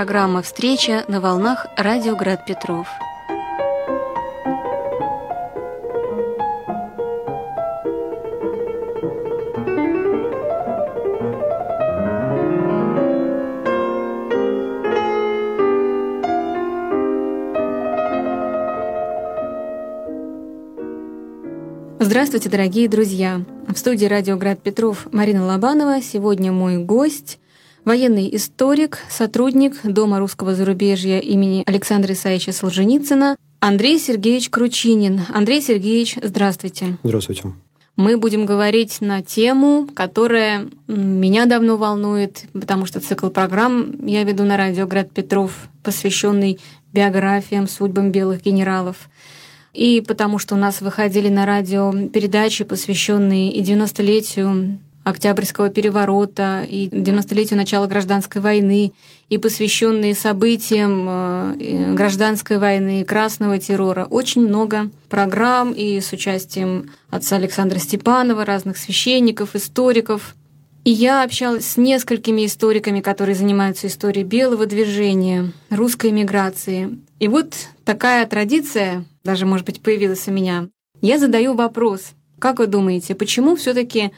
Программа «Встреча» на волнах «Радио Град Петров». Здравствуйте, дорогие друзья! В студии «Радио Град Петров» Марина Лобанова. Сегодня мой гость – военный историк, сотрудник Дома русского зарубежья имени Александра Исаевича Солженицына Андрей Сергеевич Кручинин. Андрей Сергеевич, здравствуйте. Здравствуйте. Мы будем говорить на тему, которая меня давно волнует, потому что цикл программ я веду на радио «Град Петров», посвященный биографиям, судьбам белых генералов – и потому что у нас выходили на радио передачи, посвященные и 90-летию Октябрьского переворота, и 90-летию начала гражданской войны, и посвященные событиям э, гражданской войны, красного террора. Очень много программ и с участием отца Александра Степанова, разных священников, историков. И я общалась с несколькими историками, которые занимаются историей белого движения, русской миграции. И вот такая традиция даже, может быть, появилась у меня. Я задаю вопрос. Как вы думаете, почему все таки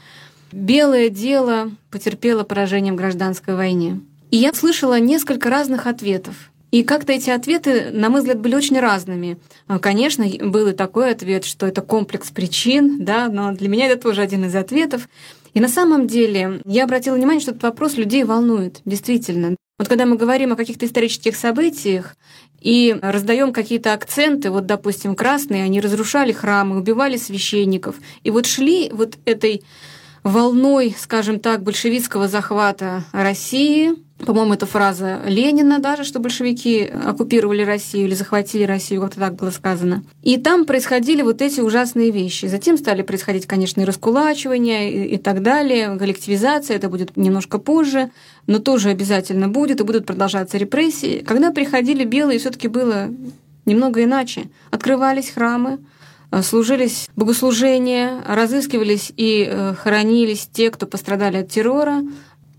белое дело потерпело поражение в гражданской войне? И я слышала несколько разных ответов. И как-то эти ответы, на мой взгляд, были очень разными. А, конечно, был и такой ответ, что это комплекс причин, да, но для меня это тоже один из ответов. И на самом деле я обратила внимание, что этот вопрос людей волнует, действительно. Вот когда мы говорим о каких-то исторических событиях и раздаем какие-то акценты, вот, допустим, красные, они разрушали храмы, убивали священников, и вот шли вот этой волной, скажем так, большевистского захвата России. По-моему, это фраза Ленина даже, что большевики оккупировали Россию или захватили Россию, как-то так было сказано. И там происходили вот эти ужасные вещи. Затем стали происходить, конечно, и раскулачивания и, и так далее, коллективизация, это будет немножко позже, но тоже обязательно будет, и будут продолжаться репрессии. Когда приходили белые, все таки было немного иначе. Открывались храмы, служились богослужения, разыскивались и э, хоронились те, кто пострадали от террора.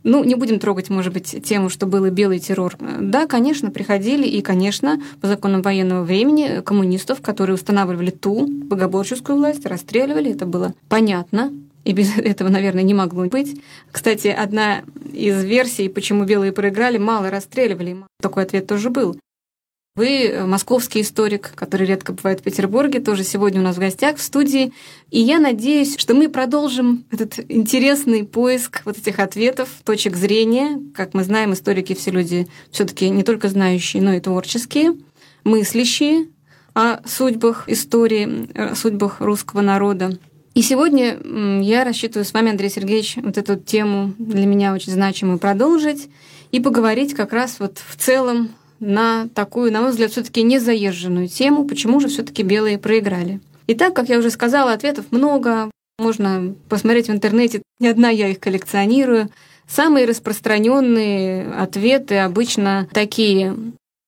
Ну, не будем трогать, может быть, тему, что был белый террор. Да, конечно, приходили, и, конечно, по законам военного времени коммунистов, которые устанавливали ту богоборческую власть, расстреливали, это было понятно, и без этого, наверное, не могло быть. Кстати, одна из версий, почему белые проиграли, мало расстреливали. Такой ответ тоже был. Вы э, московский историк, который редко бывает в Петербурге, тоже сегодня у нас в гостях в студии. И я надеюсь, что мы продолжим этот интересный поиск вот этих ответов, точек зрения. Как мы знаем, историки все люди все таки не только знающие, но и творческие, мыслящие о судьбах истории, о судьбах русского народа. И сегодня я рассчитываю с вами, Андрей Сергеевич, вот эту тему для меня очень значимую продолжить и поговорить как раз вот в целом на такую, на мой взгляд, все-таки незаезженную тему, почему же все-таки белые проиграли. Итак, как я уже сказала, ответов много. Можно посмотреть в интернете. Не одна я их коллекционирую. Самые распространенные ответы обычно такие.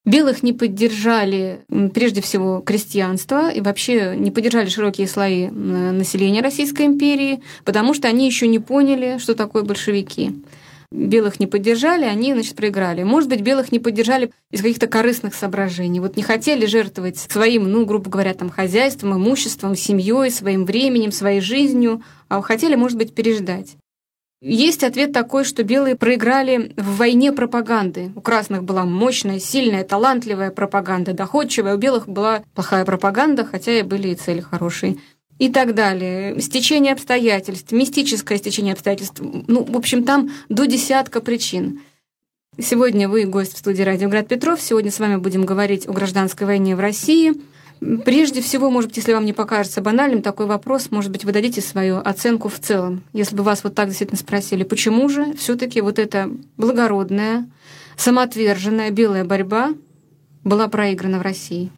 Белых не поддержали прежде всего крестьянство и вообще не поддержали широкие слои населения Российской империи, потому что они еще не поняли, что такое большевики белых не поддержали, они, значит, проиграли. Может быть, белых не поддержали из каких-то корыстных соображений. Вот не хотели жертвовать своим, ну, грубо говоря, там, хозяйством, имуществом, семьей, своим временем, своей жизнью, а хотели, может быть, переждать. Есть ответ такой, что белые проиграли в войне пропаганды. У красных была мощная, сильная, талантливая пропаганда, доходчивая. У белых была плохая пропаганда, хотя и были и цели хорошие и так далее. Стечение обстоятельств, мистическое стечение обстоятельств. Ну, в общем, там до десятка причин. Сегодня вы гость в студии «Радио Град Петров». Сегодня с вами будем говорить о гражданской войне в России. Прежде всего, может быть, если вам не покажется банальным такой вопрос, может быть, вы дадите свою оценку в целом. Если бы вас вот так действительно спросили, почему же все таки вот эта благородная, самоотверженная белая борьба была проиграна в России?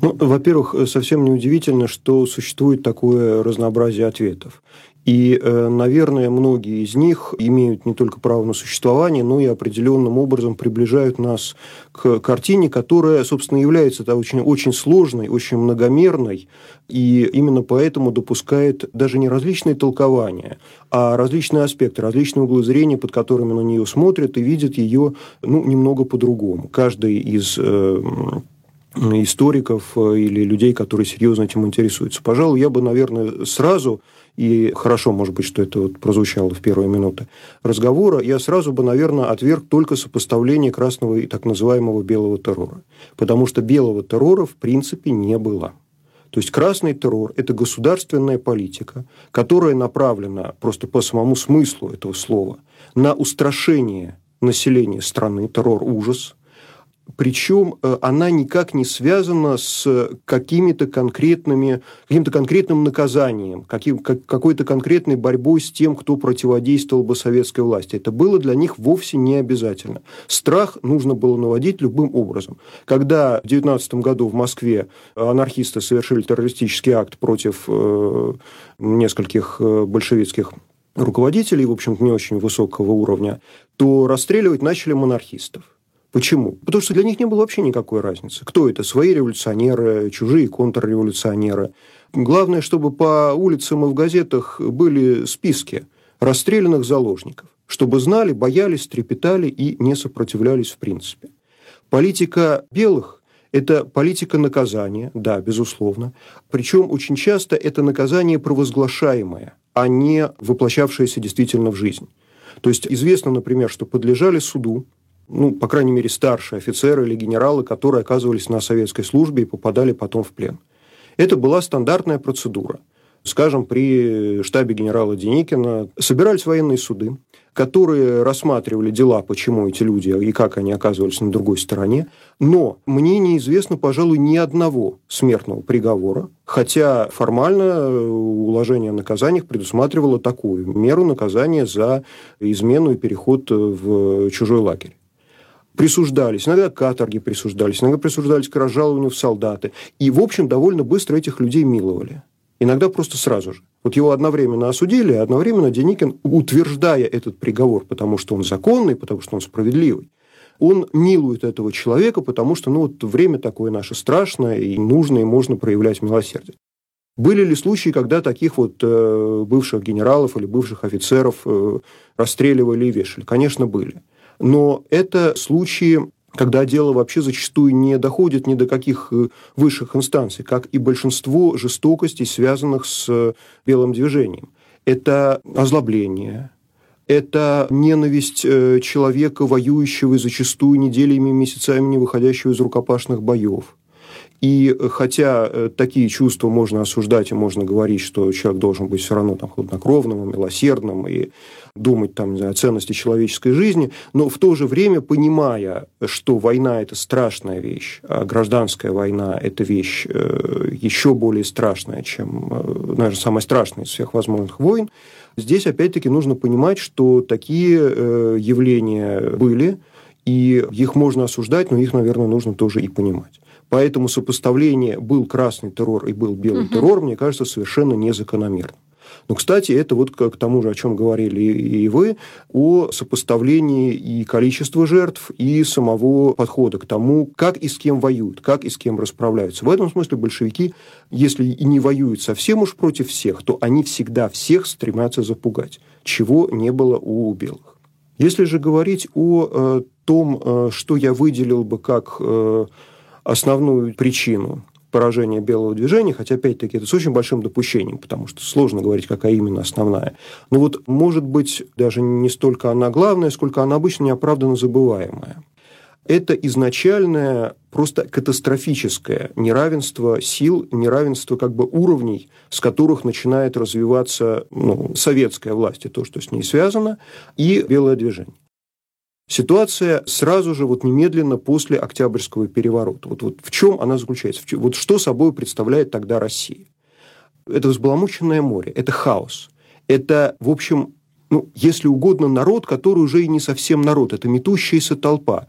Ну, во-первых, совсем не удивительно, что существует такое разнообразие ответов. И, э, наверное, многие из них имеют не только право на существование, но и определенным образом приближают нас к картине, которая, собственно, является да, очень, очень сложной, очень многомерной, и именно поэтому допускает даже не различные толкования, а различные аспекты, различные углы зрения, под которыми на нее смотрят и видят ее ну, немного по-другому. Каждый из э, историков э, или людей, которые серьезно этим интересуются. Пожалуй, я бы, наверное, сразу и хорошо, может быть, что это вот прозвучало в первые минуты разговора, я сразу бы, наверное, отверг только сопоставление красного и так называемого белого террора. Потому что белого террора в принципе не было. То есть красный террор – это государственная политика, которая направлена просто по самому смыслу этого слова на устрашение населения страны, террор – ужас – причем э, она никак не связана с какими-то конкретными, каким-то конкретным наказанием, каким, как, какой-то конкретной борьбой с тем, кто противодействовал бы советской власти. Это было для них вовсе не обязательно. Страх нужно было наводить любым образом. Когда в 19 году в Москве анархисты совершили террористический акт против э, нескольких э, большевистских руководителей, в общем не очень высокого уровня, то расстреливать начали монархистов. Почему? Потому что для них не было вообще никакой разницы. Кто это? Свои революционеры, чужие контрреволюционеры. Главное, чтобы по улицам и в газетах были списки расстрелянных заложников, чтобы знали, боялись, трепетали и не сопротивлялись в принципе. Политика белых – это политика наказания, да, безусловно. Причем очень часто это наказание провозглашаемое, а не воплощавшееся действительно в жизнь. То есть известно, например, что подлежали суду ну, по крайней мере, старшие офицеры или генералы, которые оказывались на советской службе и попадали потом в плен. Это была стандартная процедура. Скажем, при штабе генерала Деникина собирались военные суды, которые рассматривали дела, почему эти люди и как они оказывались на другой стороне. Но мне неизвестно, пожалуй, ни одного смертного приговора, хотя формально уложение о наказаниях предусматривало такую меру наказания за измену и переход в чужой лагерь присуждались, иногда каторги присуждались, иногда присуждались к разжалованию в солдаты. И, в общем, довольно быстро этих людей миловали. Иногда просто сразу же. Вот его одновременно осудили, а одновременно Деникин, утверждая этот приговор, потому что он законный, потому что он справедливый, он милует этого человека, потому что ну, вот время такое наше страшное, и нужно, и можно проявлять милосердие. Были ли случаи, когда таких вот э, бывших генералов или бывших офицеров э, расстреливали и вешали? Конечно, были. Но это случаи когда дело вообще зачастую не доходит ни до каких э, высших инстанций, как и большинство жестокостей, связанных с э, белым движением. Это озлобление, это ненависть э, человека, воюющего и зачастую неделями и месяцами не выходящего из рукопашных боев. И хотя такие чувства можно осуждать и можно говорить, что человек должен быть все равно там, хладнокровным, милосердным и думать там, не знаю, о ценности человеческой жизни, но в то же время понимая, что война – это страшная вещь, а гражданская война – это вещь э, еще более страшная, чем, э, наверное, самая страшная из всех возможных войн, здесь опять-таки нужно понимать, что такие э, явления были, и их можно осуждать, но их, наверное, нужно тоже и понимать. Поэтому сопоставление был красный террор и был белый угу. террор, мне кажется, совершенно незакономерным. Но, кстати, это вот к тому же, о чем говорили и вы, о сопоставлении и количества жертв, и самого подхода к тому, как и с кем воюют, как и с кем расправляются. В этом смысле большевики, если и не воюют совсем уж против всех, то они всегда всех стремятся запугать, чего не было у белых. Если же говорить о э, том, э, что я выделил бы как э, основную причину поражения белого движения, хотя, опять-таки, это с очень большим допущением, потому что сложно говорить, какая именно основная. Но вот, может быть, даже не столько она главная, сколько она обычно неоправданно забываемая. Это изначальное просто катастрофическое неравенство сил, неравенство как бы уровней, с которых начинает развиваться ну, советская власть и то, что с ней связано, и белое движение. Ситуация сразу же, вот немедленно после Октябрьского переворота. Вот, вот в чем она заключается? Вот что собой представляет тогда Россия? Это взбаламученное море, это хаос. Это, в общем, ну, если угодно, народ, который уже и не совсем народ, это метущаяся толпа.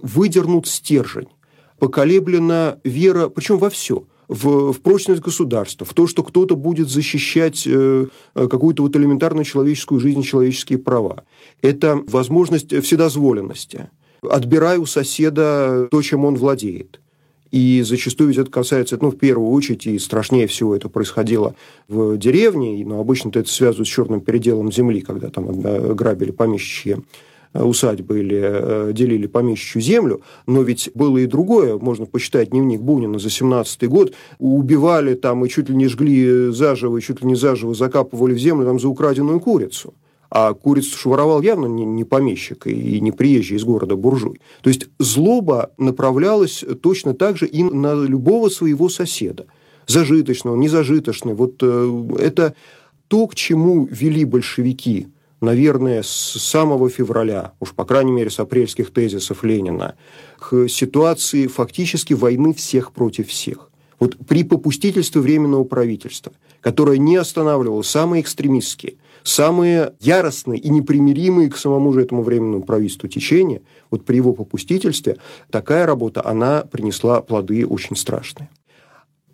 Выдернут стержень, поколеблена вера, причем во все – в, в прочность государства, в то, что кто-то будет защищать э, какую-то вот элементарную человеческую жизнь, человеческие права. Это возможность вседозволенности. Отбирай у соседа то, чем он владеет. И зачастую ведь это касается, ну, в первую очередь, и страшнее всего это происходило в деревне, но обычно это связывают с черным переделом земли, когда там грабили помещичьи усадьбы или э, делили помещичью землю, но ведь было и другое, можно почитать дневник Бунина за 17 год, убивали там и чуть ли не жгли заживо, и чуть ли не заживо закапывали в землю там за украденную курицу. А курицу шворовал явно не, не помещик и не приезжий из города буржуй. То есть злоба направлялась точно так же и на любого своего соседа. Зажиточного, незажиточного. Вот э, это то, к чему вели большевики, наверное, с самого февраля, уж по крайней мере с апрельских тезисов Ленина, к ситуации фактически войны всех против всех. Вот при попустительстве Временного правительства, которое не останавливало самые экстремистские – самые яростные и непримиримые к самому же этому временному правительству течения, вот при его попустительстве, такая работа, она принесла плоды очень страшные.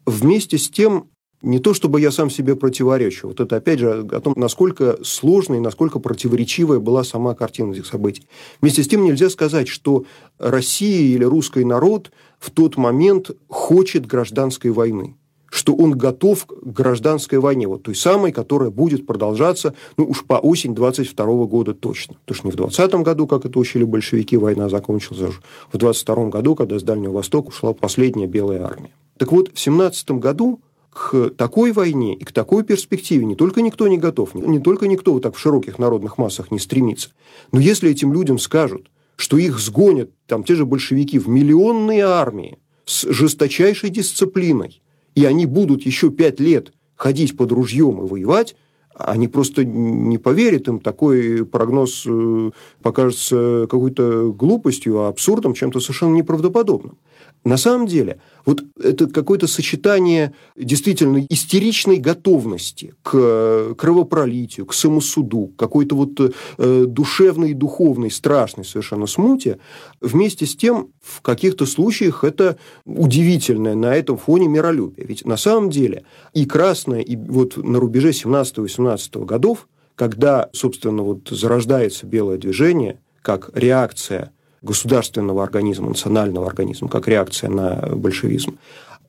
Вместе с тем, не то чтобы я сам себе противоречу, вот это опять же о том, насколько сложной, насколько противоречивая была сама картина этих событий. Вместе с тем нельзя сказать, что Россия или русский народ в тот момент хочет гражданской войны что он готов к гражданской войне, вот той самой, которая будет продолжаться, ну, уж по осень 22 года точно. Потому что не в 20 году, как это учили большевики, война закончилась, а в 22 году, когда с Дальнего Востока ушла последняя белая армия. Так вот, в 17 году к такой войне и к такой перспективе не только никто не готов, не только никто вот так в широких народных массах не стремится, но если этим людям скажут, что их сгонят там те же большевики в миллионные армии с жесточайшей дисциплиной, и они будут еще пять лет ходить под ружьем и воевать, они просто не поверят им, такой прогноз э, покажется какой-то глупостью, а абсурдом, чем-то совершенно неправдоподобным. На самом деле, вот это какое-то сочетание действительно истеричной готовности к кровопролитию, к самосуду, к какой-то вот э, душевной и духовной, страшной совершенно смуте, вместе с тем, в каких-то случаях это удивительное на этом фоне миролюбие. Ведь на самом деле и красное, и вот на рубеже 17-18 годов, когда, собственно, вот зарождается белое движение, как реакция государственного организма, национального организма, как реакция на большевизм.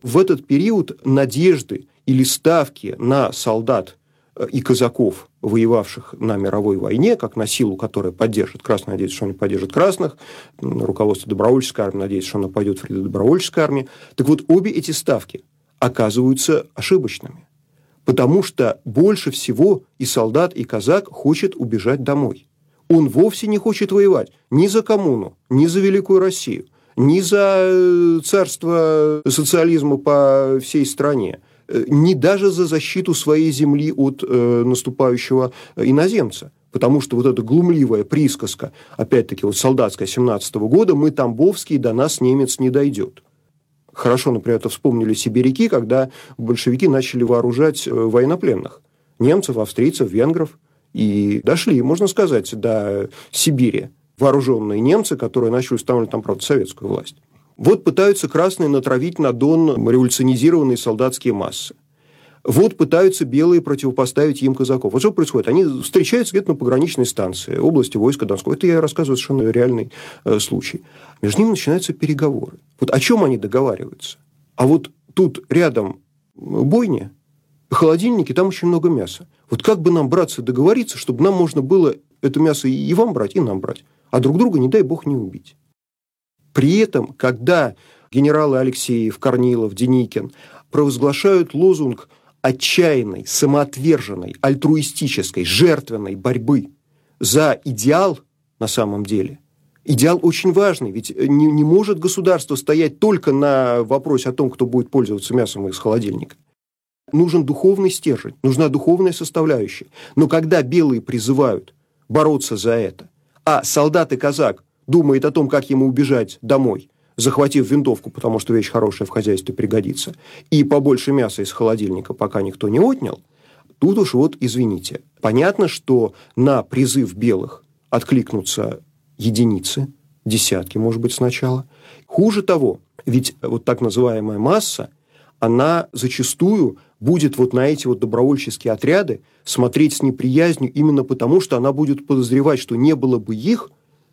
В этот период надежды или ставки на солдат э, и казаков, воевавших на мировой войне, как на силу, которая поддержит красных, надеется, что они поддержат красных, руководство добровольческой армии надеется, что она пойдет в ряды добровольческой армии. Так вот, обе эти ставки оказываются ошибочными, потому что больше всего и солдат, и казак хочет убежать домой он вовсе не хочет воевать ни за коммуну, ни за Великую Россию, ни за э, царство социализма по всей стране, э, ни даже за защиту своей земли от э, наступающего иноземца. Потому что вот эта глумливая присказка, опять-таки, вот солдатская 17 -го года, мы тамбовские, до нас немец не дойдет. Хорошо, например, это вспомнили сибиряки, когда большевики начали вооружать военнопленных. Немцев, австрийцев, венгров – и дошли, можно сказать, до Сибири вооруженные немцы, которые начали устанавливать там, правда, советскую власть. Вот пытаются красные натравить на Дон революционизированные солдатские массы. Вот пытаются белые противопоставить им казаков. Вот что происходит? Они встречаются где-то на пограничной станции области войска Донского. Это я рассказываю совершенно реальный э, случай. Между ними начинаются переговоры. Вот о чем они договариваются? А вот тут рядом бойня, холодильнике, там очень много мяса. Вот как бы нам, братцы, договориться, чтобы нам можно было это мясо и вам брать, и нам брать, а друг друга, не дай бог, не убить. При этом, когда генералы Алексеев, Корнилов, Деникин провозглашают лозунг отчаянной, самоотверженной, альтруистической, жертвенной борьбы за идеал на самом деле. Идеал очень важный, ведь не, не может государство стоять только на вопросе о том, кто будет пользоваться мясом из холодильника. Нужен духовный стержень, нужна духовная составляющая. Но когда белые призывают бороться за это, а солдат и казак думает о том, как ему убежать домой, захватив винтовку, потому что вещь хорошая в хозяйстве пригодится, и побольше мяса из холодильника, пока никто не отнял, тут уж вот, извините, понятно, что на призыв белых откликнутся единицы, десятки, может быть, сначала. Хуже того, ведь вот так называемая масса, она зачастую будет вот на эти вот добровольческие отряды смотреть с неприязнью именно потому, что она будет подозревать, что не было бы их,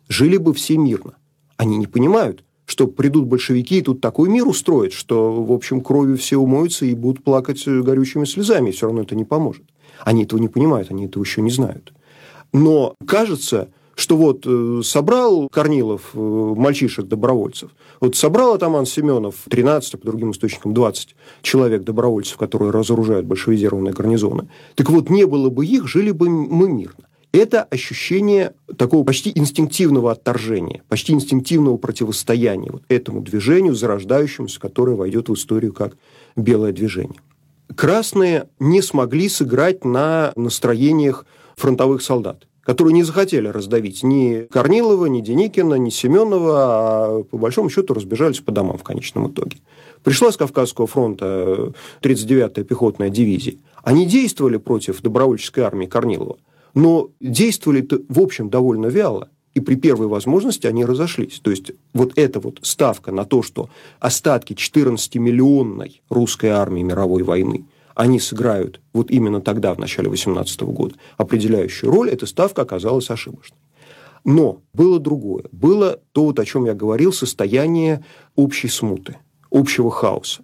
жили бы все мирно. Они не понимают, что придут большевики и тут такой мир устроят, что, в общем, кровью все умоются и будут плакать горючими слезами, и все равно это не поможет. Они этого не понимают, они этого еще не знают. Но кажется, что вот э, собрал Корнилов э, мальчишек-добровольцев, вот собрал атаман Семенов 13, по другим источникам 20 человек добровольцев, которые разоружают большевизированные гарнизоны, так вот не было бы их, жили бы мы мирно. Это ощущение такого почти инстинктивного отторжения, почти инстинктивного противостояния вот этому движению, зарождающемуся, которое войдет в историю как белое движение. Красные не смогли сыграть на настроениях фронтовых солдат которые не захотели раздавить ни Корнилова, ни Деникина, ни Семенова, а по большому счету разбежались по домам в конечном итоге. Пришла с Кавказского фронта 39-я пехотная дивизия. Они действовали против добровольческой армии Корнилова, но действовали в общем довольно вяло. И при первой возможности они разошлись. То есть вот эта вот ставка на то, что остатки 14-миллионной русской армии мировой войны они сыграют вот именно тогда, в начале 18 года, определяющую роль, эта ставка оказалась ошибочной. Но было другое. Было то, вот, о чем я говорил, состояние общей смуты, общего хаоса.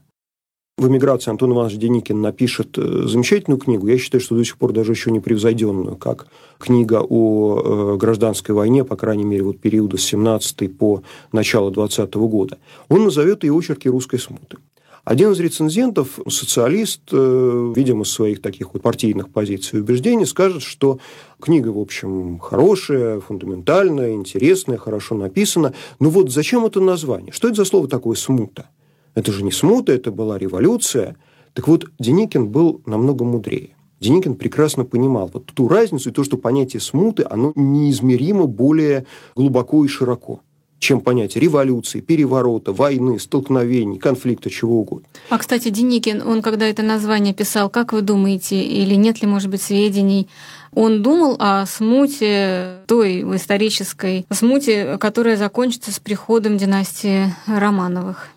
В эмиграции Антон Иванович Деникин напишет э, замечательную книгу, я считаю, что до сих пор даже еще не превзойденную, как книга о э, гражданской войне, по крайней мере, вот периода с 17 по начало 20 года. Он назовет ее очерки русской смуты. Один из рецензентов, социалист, э, видимо, своих таких вот партийных позиций и убеждений, скажет, что книга, в общем, хорошая, фундаментальная, интересная, хорошо написана. Но вот зачем это название? Что это за слово такое «смута»? Это же не смута, это была революция. Так вот, Деникин был намного мудрее. Деникин прекрасно понимал вот ту разницу и то, что понятие смуты, оно неизмеримо более глубоко и широко чем понятие революции, переворота, войны, столкновений, конфликта, чего угодно. А, кстати, Деникин, он когда это название писал, как вы думаете, или нет ли, может быть, сведений, он думал о смуте, той исторической смуте, которая закончится с приходом династии Романовых?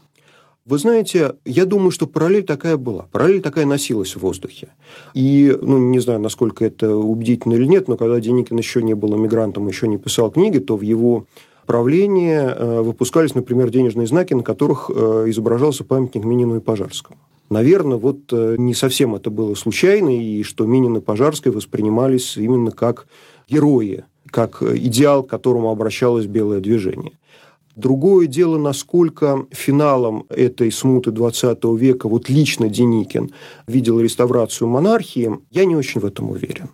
Вы знаете, я думаю, что параллель такая была. Параллель такая носилась в воздухе. И, ну, не знаю, насколько это убедительно или нет, но когда Деникин еще не был эмигрантом, еще не писал книги, то в его правления э, выпускались, например, денежные знаки, на которых э, изображался памятник Минину и Пожарскому. Наверное, вот э, не совсем это было случайно, и что Минин и Пожарский воспринимались именно как герои, как идеал, к которому обращалось белое движение. Другое дело, насколько финалом этой смуты 20 века вот лично Деникин видел реставрацию монархии, я не очень в этом уверен.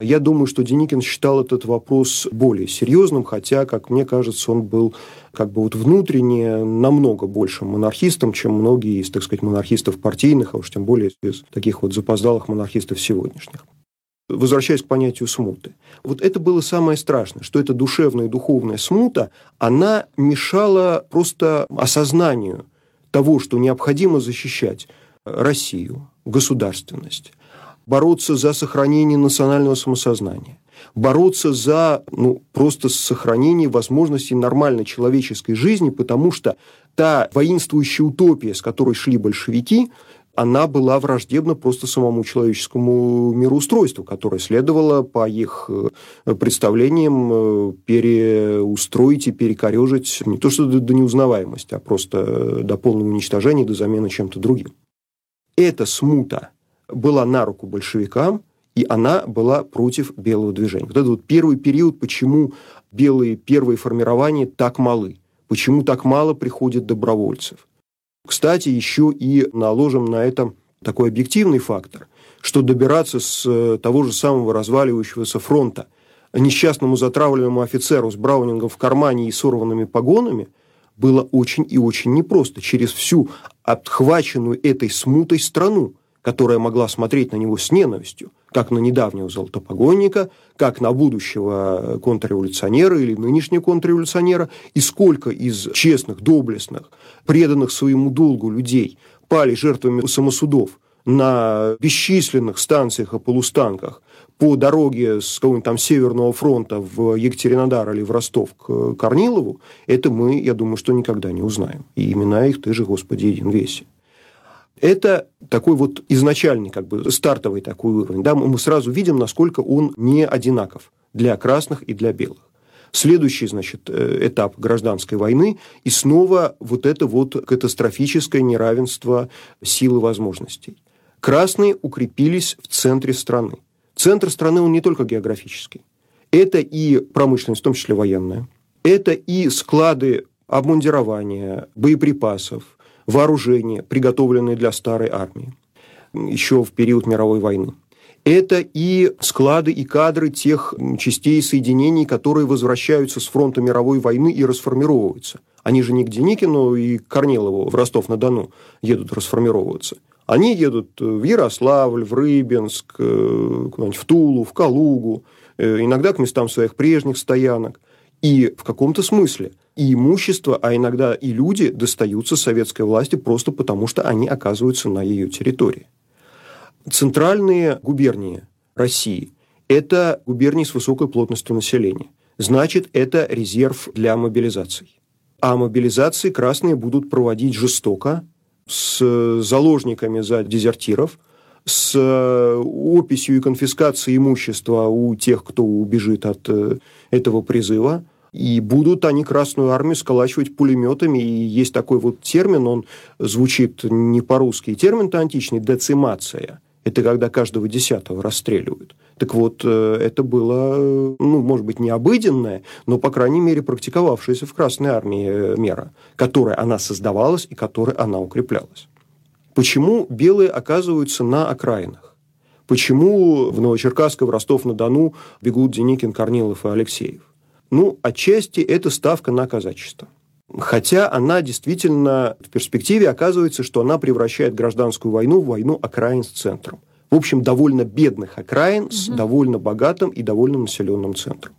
Я думаю, что Деникин считал этот вопрос более серьезным, хотя, как мне кажется, он был как бы вот внутренне намного большим монархистом, чем многие из, так сказать, монархистов партийных, а уж тем более из таких вот запоздалых монархистов сегодняшних. Возвращаясь к понятию смуты. Вот это было самое страшное, что эта душевная и духовная смута, она мешала просто осознанию того, что необходимо защищать Россию, государственность, бороться за сохранение национального самосознания, бороться за ну, просто сохранение возможностей нормальной человеческой жизни, потому что та воинствующая утопия, с которой шли большевики, она была враждебна просто самому человеческому мироустройству, которое следовало по их э, представлениям э, переустроить и перекорежить не то что до неузнаваемости, а просто до полного уничтожения, до замены чем-то другим. Эта смута была на руку большевикам, и она была против белого движения. Вот это вот первый период, почему белые первые формирования так малы, почему так мало приходит добровольцев. Кстати, еще и наложим на это такой объективный фактор, что добираться с э, того же самого разваливающегося фронта несчастному затравленному офицеру с браунингом в кармане и сорванными погонами было очень и очень непросто через всю отхваченную этой смутой страну – которая могла смотреть на него с ненавистью, как на недавнего золотопогонника, как на будущего контрреволюционера или нынешнего контрреволюционера, и сколько из честных, доблестных, преданных своему долгу людей пали жертвами самосудов на бесчисленных станциях и полустанках по дороге с какого-нибудь там Северного фронта в Екатеринодар или в Ростов к Корнилову, это мы, я думаю, что никогда не узнаем. И имена их ты же, Господи, един весе. Это такой вот изначальный, как бы стартовый такой уровень. Да, мы сразу видим, насколько он не одинаков для красных и для белых. Следующий, значит, э, этап гражданской войны, и снова вот это вот катастрофическое неравенство сил и возможностей. Красные укрепились в центре страны. Центр страны, он не только географический. Это и промышленность, в том числе военная. Это и склады обмундирования, боеприпасов, вооружения, приготовленные для старой армии еще в период мировой войны. Это и склады и кадры тех частей соединений, которые возвращаются с фронта мировой войны и расформировываются. Они же не к Деникину и Корнилову в Ростов-на-Дону едут расформировываться. Они едут в Ярославль, в Рыбинск, э, в Тулу, в Калугу, э, иногда к местам своих прежних стоянок. И в каком-то смысле и имущество, а иногда и люди достаются советской власти просто потому, что они оказываются на ее территории. Центральные губернии России – это губернии с высокой плотностью населения. Значит, это резерв для мобилизации. А мобилизации красные будут проводить жестоко, с заложниками за дезертиров, с описью и конфискацией имущества у тех, кто убежит от э, этого призыва. И будут они Красную Армию сколачивать пулеметами. И есть такой вот термин, он звучит не по-русски. Термин-то античный – децимация – это когда каждого десятого расстреливают. Так вот, э, это было, ну, может быть, не обыденное, но, по крайней мере, практиковавшаяся в Красной Армии э, мера, которая она создавалась и которой она укреплялась. Почему белые оказываются на окраинах? Почему в Новочеркасск в Ростов-на-Дону бегут Деникин, Корнилов и Алексеев? Ну, отчасти это ставка на казачество. Хотя она действительно в перспективе оказывается, что она превращает гражданскую войну в войну окраин с центром. В общем, довольно бедных окраин угу. с довольно богатым и довольно населенным центром.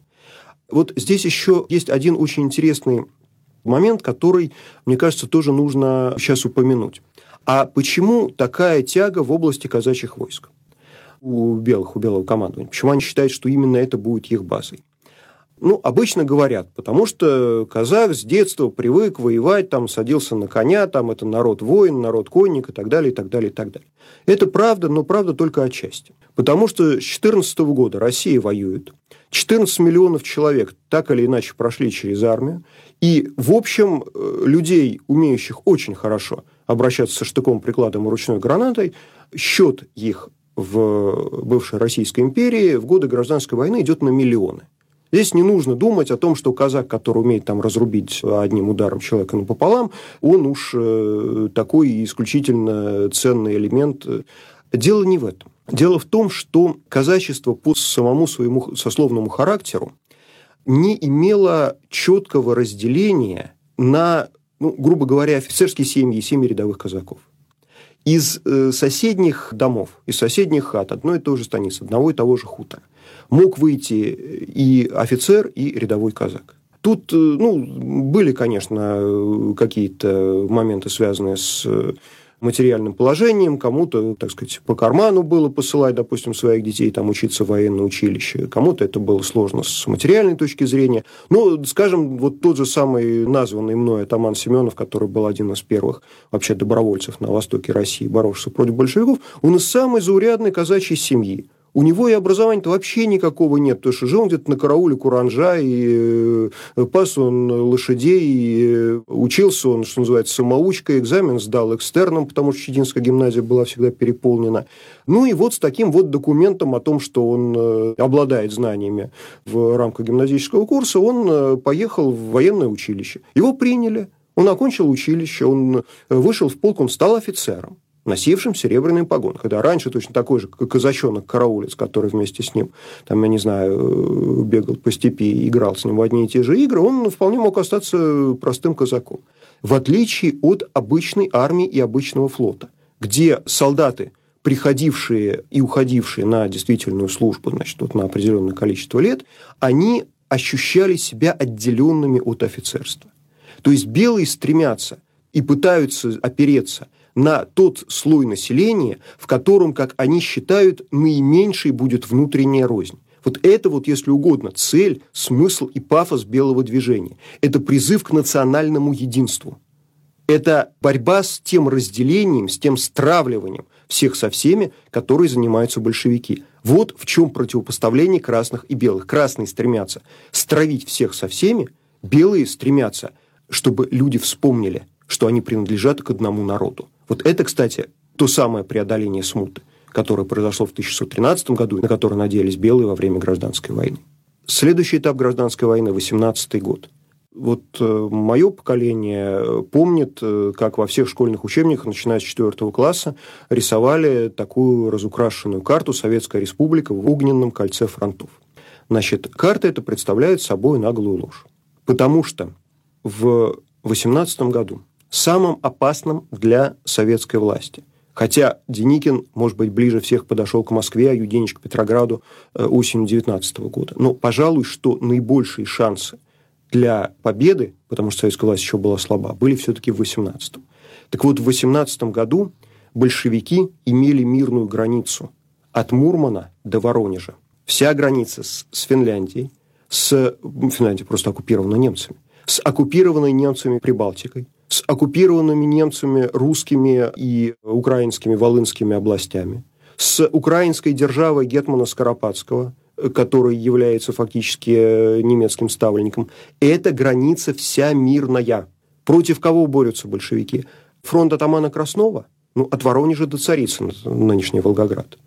Вот здесь еще есть один очень интересный момент, который, мне кажется, тоже нужно сейчас упомянуть. А почему такая тяга в области казачьих войск? у белых, у белого командования. Почему они считают, что именно это будет их базой? Ну, обычно говорят, потому что казах с детства привык воевать, там, садился на коня, там, это народ воин, народ конник и так далее, и так далее, и так далее. Это правда, но правда только отчасти. Потому что с 2014 года Россия воюет, 14 миллионов человек так или иначе прошли через армию, и, в общем, э, людей, умеющих очень хорошо обращаться со штыком, прикладом и ручной гранатой, счет их в бывшей Российской империи в годы гражданской войны идет на миллионы. Здесь не нужно думать о том, что казак, который умеет там разрубить одним ударом человека напополам, он уж э, такой исключительно ценный элемент. Дело не в этом. Дело в том, что казачество по самому своему сословному характеру не имело четкого разделения на, ну, грубо говоря, офицерские семьи семьи рядовых казаков. Из э, соседних домов, из соседних хат одной и той же станицы, одного и того же хутора – мог выйти и офицер, и рядовой казак. Тут, э, ну, были, конечно, какие-то моменты, связанные с материальным положением, кому-то, так сказать, по карману было посылать, допустим, своих детей там учиться в военное училище, кому-то это было сложно с материальной точки зрения. Но, скажем, вот тот же самый названный мной Атаман Семенов, который был один из первых вообще добровольцев на востоке России, боровшихся против большевиков, он из самой заурядной казачьей семьи. У него и образования-то вообще никакого нет, потому что жил он где-то на карауле Куранжа, и э, пас он лошадей, и э, учился он, что называется, самоучкой, экзамен сдал экстерном, потому что Читинская гимназия была всегда переполнена. Ну и вот с таким вот документом о том, что он э, обладает знаниями в рамках гимназического курса, он поехал в военное училище. Его приняли, он окончил училище, он вышел в полк, он стал офицером носившим серебряный погон. Когда раньше точно такой же казачонок-караулец, который вместе с ним, там, я не знаю, э, бегал по степи играл с ним в одни и те же игры, он вполне мог остаться простым казаком. В отличие от обычной армии и обычного флота, где солдаты, приходившие и уходившие на действительную службу, значит, вот на определенное количество лет, они ощущали себя отделенными от офицерства. То есть белые стремятся и пытаются опереться – на тот слой населения, в котором, как они считают, наименьшей будет внутренняя рознь. Вот это вот, если угодно, цель, смысл и пафос белого движения. Это призыв к национальному единству. Это борьба с тем разделением, с тем стравливанием всех со всеми, которые занимаются большевики. Вот в чем противопоставление красных и белых. Красные стремятся стравить всех со всеми, белые стремятся, чтобы люди вспомнили, что они принадлежат к одному народу. Вот это, кстати, то самое преодоление смуты, которое произошло в 1613 году, на которое надеялись белые во время гражданской войны. Следующий этап гражданской войны – 18 год. Вот э, мое поколение помнит, э, как во всех школьных учебниках, начиная с 4 класса, рисовали такую разукрашенную карту «Советская республика в огненном кольце фронтов». Значит, карта эта представляет собой наглую ложь. Потому что в 18 году самым опасным для советской власти Хотя Деникин, может быть, ближе всех подошел к Москве, а Юденич к Петрограду э, осенью 19 года. Но, пожалуй, что наибольшие шансы для победы, потому что советская власть еще была слаба, были все-таки в 18-м. Так вот, в 18 году большевики имели мирную границу от Мурмана до Воронежа. Вся граница с, с Финляндией, с Финляндия просто оккупирована немцами, с оккупированной немцами Прибалтикой, с оккупированными немцами русскими и украинскими волынскими областями, с украинской державой Гетмана Скоропадского, который является фактически э, немецким ставленником. Это граница вся мирная. Против кого борются большевики? Фронт атамана Краснова? Ну, от Воронежа до Царицына, нынешний Волгоград.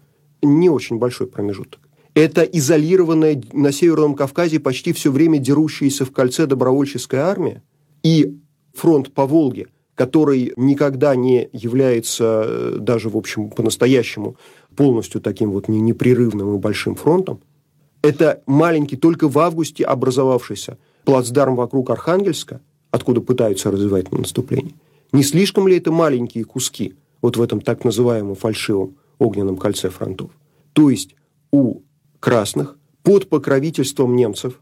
Не очень большой промежуток. Это изолированная на Северном Кавказе почти все время дерущаяся в кольце добровольческая армия. И фронт по Волге, который никогда не является э, даже, в общем, по-настоящему полностью таким вот непрерывным и большим фронтом, это маленький, только в августе образовавшийся плацдарм вокруг Архангельска, откуда пытаются развивать наступление. Не слишком ли это маленькие куски вот в этом так называемом фальшивом огненном кольце фронтов? То есть у красных под покровительством немцев,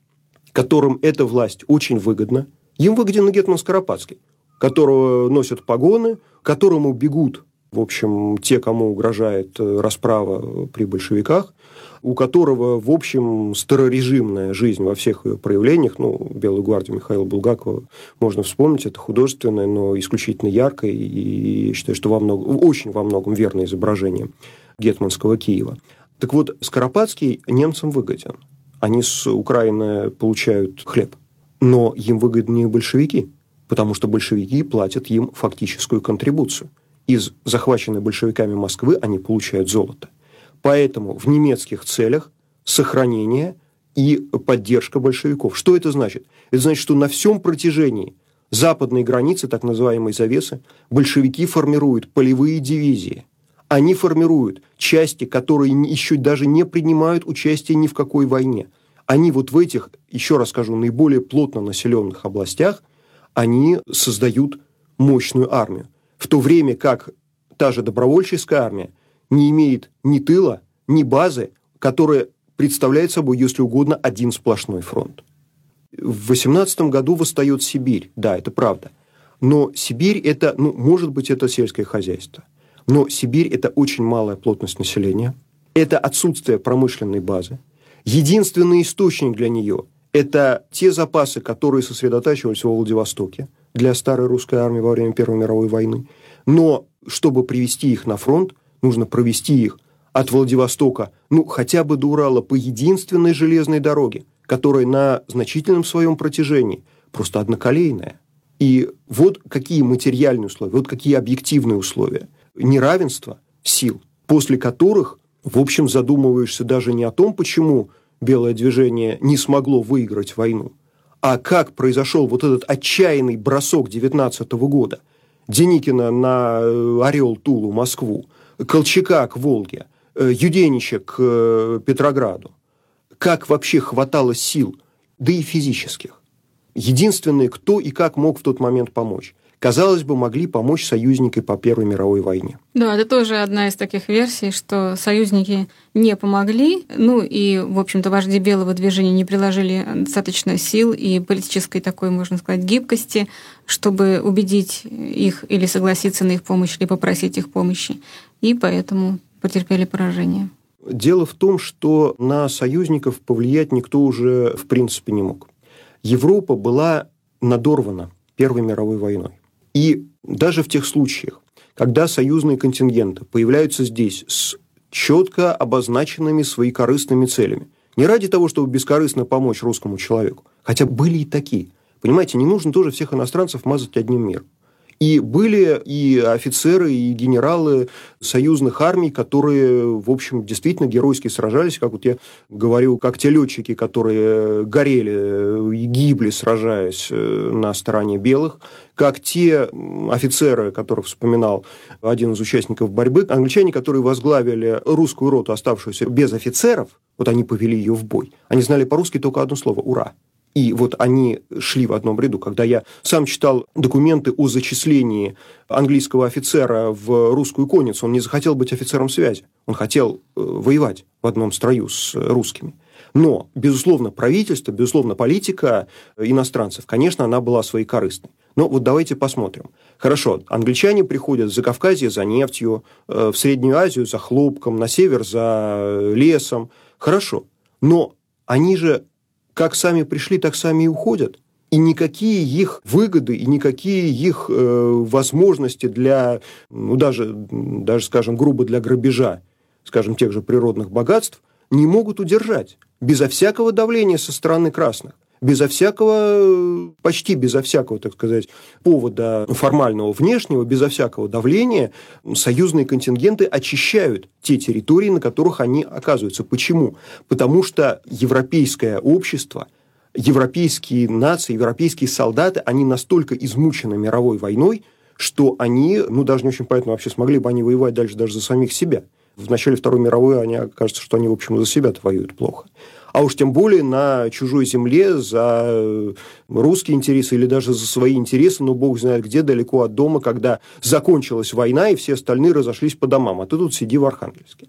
которым эта власть очень выгодна – им выгоден Гетман Скоропадский, которого носят погоны, которому бегут, в общем, те, кому угрожает э, расправа при большевиках, у которого, в общем, старорежимная жизнь во всех ее проявлениях, ну, Белую гвардию Михаила Булгакова можно вспомнить, это художественное, но исключительно яркое, и я считаю, что во многом, очень во многом верное изображение гетманского Киева. Так вот, Скоропадский немцам выгоден. Они с Украины получают хлеб но им выгоднее большевики, потому что большевики платят им фактическую контрибуцию. Из захваченной большевиками Москвы они получают золото. Поэтому в немецких целях сохранение и поддержка большевиков. Что это значит? Это значит, что на всем протяжении западной границы, так называемой завесы, большевики формируют полевые дивизии. Они формируют части, которые еще даже не принимают участие ни в какой войне – они вот в этих, еще раз скажу, наиболее плотно населенных областях, они создают мощную армию. В то время как та же добровольческая армия не имеет ни тыла, ни базы, которая представляет собой, если угодно, один сплошной фронт. В 18 году восстает Сибирь, да, это правда. Но Сибирь это, ну, может быть, это сельское хозяйство. Но Сибирь это очень малая плотность населения, это отсутствие промышленной базы, Единственный источник для нее – это те запасы, которые сосредотачивались во Владивостоке для старой русской армии во время Первой мировой войны. Но чтобы привести их на фронт, нужно провести их от Владивостока, ну, хотя бы до Урала, по единственной железной дороге, которая на значительном своем протяжении просто одноколейная. И вот какие материальные условия, вот какие объективные условия. Неравенство сил, после которых в общем, задумываешься даже не о том, почему белое движение не смогло выиграть войну, а как произошел вот этот отчаянный бросок 19 года Деникина на э, Орел, Тулу, Москву, Колчака к Волге, э, Юденича к э, Петрограду. Как вообще хватало сил, да и физических. Единственное, кто и как мог в тот момент помочь казалось бы, могли помочь союзники по Первой мировой войне. Да, это тоже одна из таких версий, что союзники не помогли, ну и, в общем-то, вожди белого движения не приложили достаточно сил и политической такой, можно сказать, гибкости, чтобы убедить их или согласиться на их помощь, или попросить их помощи. И поэтому потерпели поражение. Дело в том, что на союзников повлиять никто уже в принципе не мог. Европа была надорвана Первой мировой войной. И даже в тех случаях, когда союзные контингенты появляются здесь с четко обозначенными своими корыстными целями, не ради того, чтобы бескорыстно помочь русскому человеку, хотя были и такие. Понимаете, не нужно тоже всех иностранцев мазать одним миром. И были и офицеры, и генералы союзных армий, которые, в общем, действительно геройски сражались, как вот я говорю, как те летчики, которые горели и гибли, сражаясь э, на стороне белых, как те офицеры, которых вспоминал один из участников борьбы, англичане, которые возглавили русскую роту, оставшуюся без офицеров, вот они повели ее в бой. Они знали по-русски только одно слово – «Ура!». И вот они шли в одном ряду. Когда я сам читал документы о зачислении английского офицера в русскую конницу, он не захотел быть офицером связи. Он хотел э, воевать в одном строю с русскими. Но, безусловно, правительство, безусловно, политика иностранцев, конечно, она была своей корыстной. Но вот давайте посмотрим. Хорошо, англичане приходят за Кавказье за нефтью, э, в Среднюю Азию за хлопком, на север за лесом. Хорошо. Но они же как сами пришли, так сами и уходят. И никакие их выгоды, и никакие их э, возможности для, ну, даже, даже, скажем, грубо для грабежа, скажем, тех же природных богатств, не могут удержать безо всякого давления со стороны красных безо всякого, почти безо всякого, так сказать, повода формального внешнего, безо всякого давления, союзные контингенты очищают те территории, на которых они оказываются. Почему? Потому что европейское общество – европейские нации, европейские солдаты, они настолько измучены мировой войной, что они, ну, даже не очень понятно вообще, смогли бы они воевать дальше даже за самих себя. В начале Второй мировой они, кажется, что они, в общем, за себя-то воюют плохо а уж тем более на чужой земле за э, русские интересы или даже за свои интересы, но бог знает где, далеко от дома, когда закончилась война, и все остальные разошлись по домам, а ты тут сиди в Архангельске.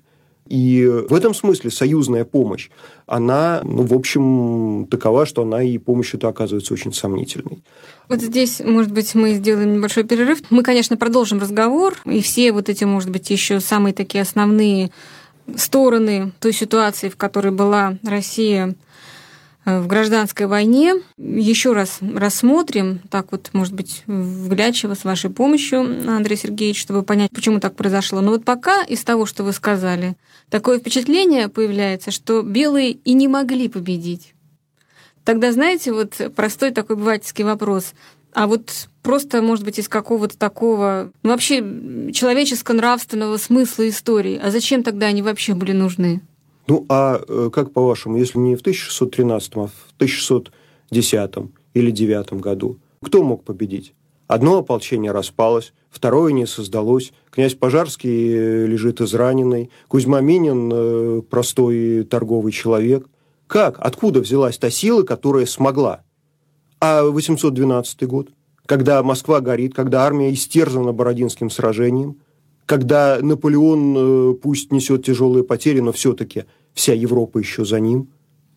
И в этом смысле союзная помощь, она, ну, в общем, такова, что она и помощь это оказывается очень сомнительной. Вот здесь, может быть, мы сделаем небольшой перерыв. Мы, конечно, продолжим разговор, и все вот эти, может быть, еще самые такие основные стороны той ситуации, в которой была Россия э, в гражданской войне. Еще раз рассмотрим, так вот, может быть, вглядчиво с вашей помощью, Андрей Сергеевич, чтобы понять, почему так произошло. Но вот пока из того, что вы сказали, такое впечатление появляется, что белые и не могли победить. Тогда, знаете, вот простой такой бывательский вопрос. А вот просто, может быть, из какого-то такого, ну, вообще человеческо-нравственного смысла истории. А зачем тогда они вообще были нужны? Ну, а э, как по-вашему, если не в 1613, а в 1610 или 9 году, кто мог победить? Одно ополчение распалось, второе не создалось. Князь Пожарский э, лежит израненный, Кузьма Минин э, простой торговый человек. Как? Откуда взялась та сила, которая смогла? А 812 год, когда Москва горит, когда армия истерзана Бородинским сражением, когда Наполеон э, пусть несет тяжелые потери, но все-таки вся Европа еще за ним,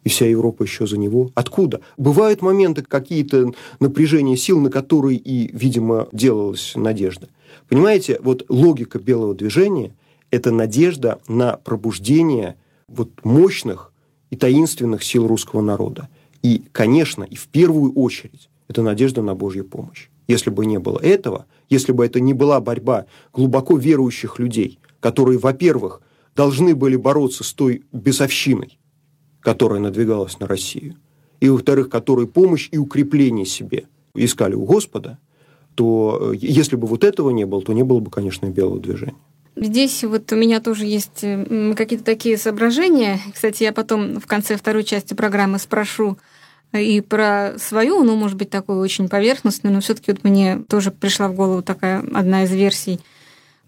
и вся Европа еще за него. Откуда? Бывают моменты, какие-то напряжения сил, на которые и, видимо, делалась надежда. Понимаете, вот логика белого движения – это надежда на пробуждение вот мощных и таинственных сил русского народа. И, конечно, и в первую очередь, это надежда на Божью помощь. Если бы не было этого, если бы это не была борьба глубоко верующих людей, которые, во-первых, должны были бороться с той бесовщиной, которая надвигалась на Россию, и, во-вторых, которые помощь и укрепление себе искали у Господа, то э, если бы вот этого не было, то не было бы, конечно, белого движения. Здесь вот у меня тоже есть какие-то такие соображения. Кстати, я потом в конце второй части программы спрошу и про свою, ну, может быть, такую очень поверхностную, но все таки вот мне тоже пришла в голову такая одна из версий,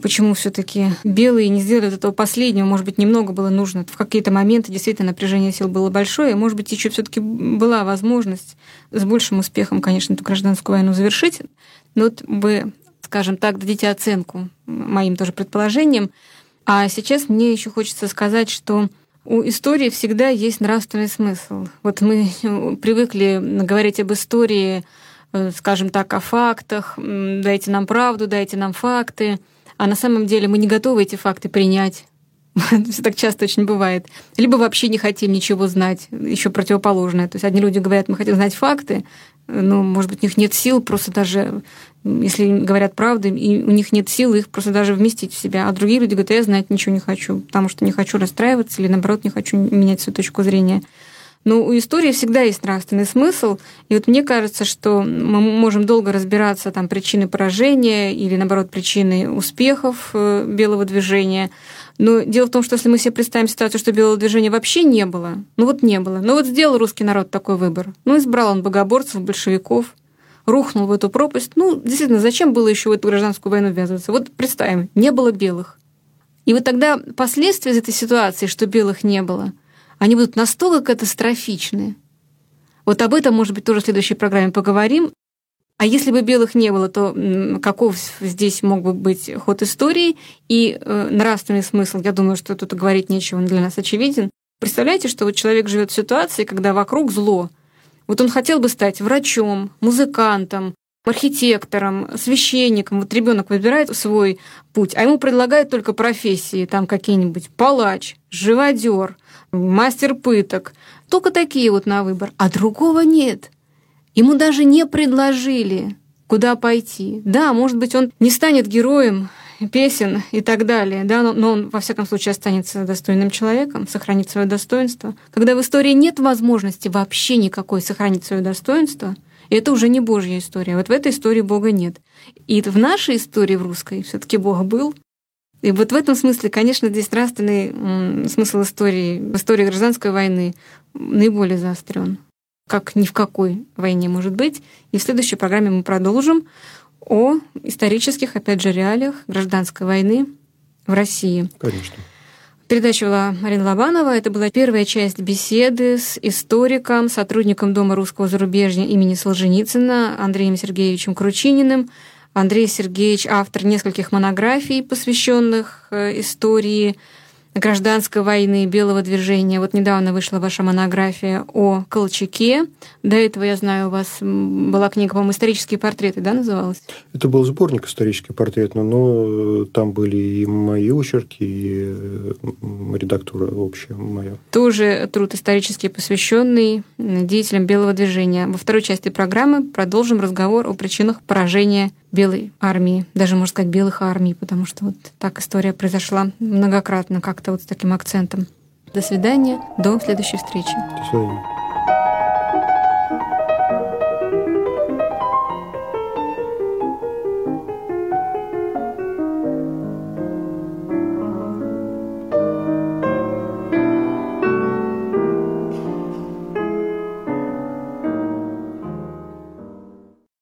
почему все таки белые не сделали этого последнего. Может быть, немного было нужно. В какие-то моменты действительно напряжение сил было большое, и, может быть, еще все таки была возможность с большим успехом, конечно, эту гражданскую войну завершить. Но вот вы, скажем так, дадите оценку моим тоже предположениям. А сейчас мне еще хочется сказать, что у истории всегда есть нравственный смысл. Вот мы привыкли говорить об истории, э, скажем так, о фактах, дайте нам правду, дайте нам факты, а на самом деле мы не готовы эти факты принять. Все так часто очень бывает. Либо вообще не хотим ничего знать, еще противоположное. То есть одни люди говорят, мы хотим знать факты, ну, может быть, у них нет сил просто даже, если говорят правду, и у них нет сил их просто даже вместить в себя. А другие люди говорят, я знать ничего не хочу, потому что не хочу расстраиваться или, наоборот, не хочу менять свою точку зрения. Но у истории всегда есть нравственный смысл. И вот мне кажется, что мы можем долго разбираться там причины поражения или, наоборот, причины успехов э, белого движения. Но дело в том, что если мы себе представим ситуацию, что белого движения вообще не было, ну вот не было, ну вот сделал русский народ такой выбор. Ну, избрал он богоборцев, большевиков, рухнул в эту пропасть. Ну, действительно, зачем было еще в эту гражданскую войну ввязываться? Вот представим, не было белых. И вот тогда последствия из этой ситуации, что белых не было – они будут настолько катастрофичны. Вот об этом, может быть, тоже в следующей программе поговорим. А если бы белых не было, то каков здесь мог бы быть ход истории и э, нравственный смысл? Я думаю, что тут говорить нечего, он для нас очевиден. Представляете, что вот человек живет в ситуации, когда вокруг зло. Вот он хотел бы стать врачом, музыкантом, архитектором, священником. Вот ребенок выбирает свой путь, а ему предлагают только профессии, там какие-нибудь палач, живодер, мастер пыток. Только такие вот на выбор. А другого нет. Ему даже не предложили, куда пойти. Да, может быть, он не станет героем песен и так далее, да, но, но он, во всяком случае, останется достойным человеком, сохранит свое достоинство. Когда в истории нет возможности вообще никакой сохранить свое достоинство, это уже не Божья история. Вот в этой истории Бога нет. И в нашей истории, в русской, все таки Бог был, и вот в этом смысле, конечно, здесь нравственный смысл истории, истории гражданской войны наиболее заострен, как ни в какой войне может быть. И в следующей программе мы продолжим о исторических, опять же, реалиях гражданской войны в России. Конечно. Передача вела Марина Лобанова. Это была первая часть беседы с историком, сотрудником Дома русского зарубежья имени Солженицына Андреем Сергеевичем Кручининым. Андрей Сергеевич автор нескольких монографий, посвященных э, истории гражданской войны, белого движения. Вот недавно вышла ваша монография о Колчаке. До этого, я знаю, у вас была книга, по-моему, «Исторические портреты», да, называлась? Это был сборник «Исторический портрет», но там были и мои очерки, и э, редактура общая моя. Тоже труд исторический, посвященный деятелям белого движения. Во второй части программы продолжим разговор о причинах поражения белой армии, даже, можно сказать, белых армий, потому что вот так история произошла многократно, как-то вот с таким акцентом. До свидания, до следующей встречи. До свидания.